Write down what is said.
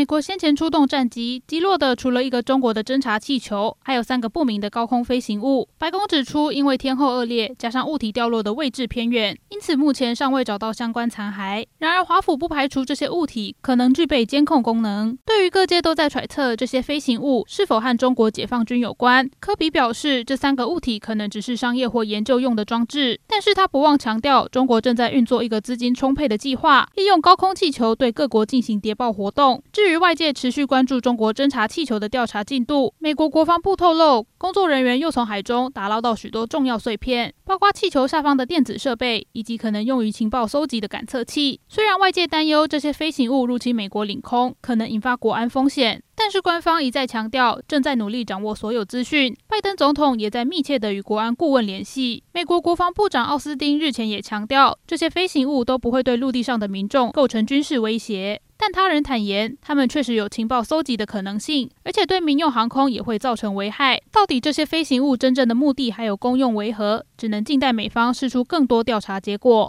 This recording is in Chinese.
美国先前出动战机击落的，除了一个中国的侦察气球，还有三个不明的高空飞行物。白宫指出，因为天候恶劣，加上物体掉落的位置偏远，因此目前尚未找到相关残骸。然而，华府不排除这些物体可能具备监控功能。对于各界都在揣测这些飞行物是否和中国解放军有关，科比表示，这三个物体可能只是商业或研究用的装置。但是他不忘强调，中国正在运作一个资金充沛的计划，利用高空气球对各国进行谍报活动。至于外界持续关注中国侦察气球的调查进度，美国国防部透露，工作人员又从海中打捞到许多重要碎片，包括气球下方的电子设备以及可能用于情报搜集的感测器。虽然外界担忧这些飞行物入侵美国领空可能引发国安风险，但是官方一再强调正在努力掌握所有资讯。拜登总统也在密切地与国安顾问联系。美国国防部长奥斯汀日前也强调，这些飞行物都不会对陆地上的民众构成军事威胁。但他人坦言，他们确实有情报搜集的可能性，而且对民用航空也会造成危害。到底这些飞行物真正的目的还有功用为何，只能静待美方释出更多调查结果。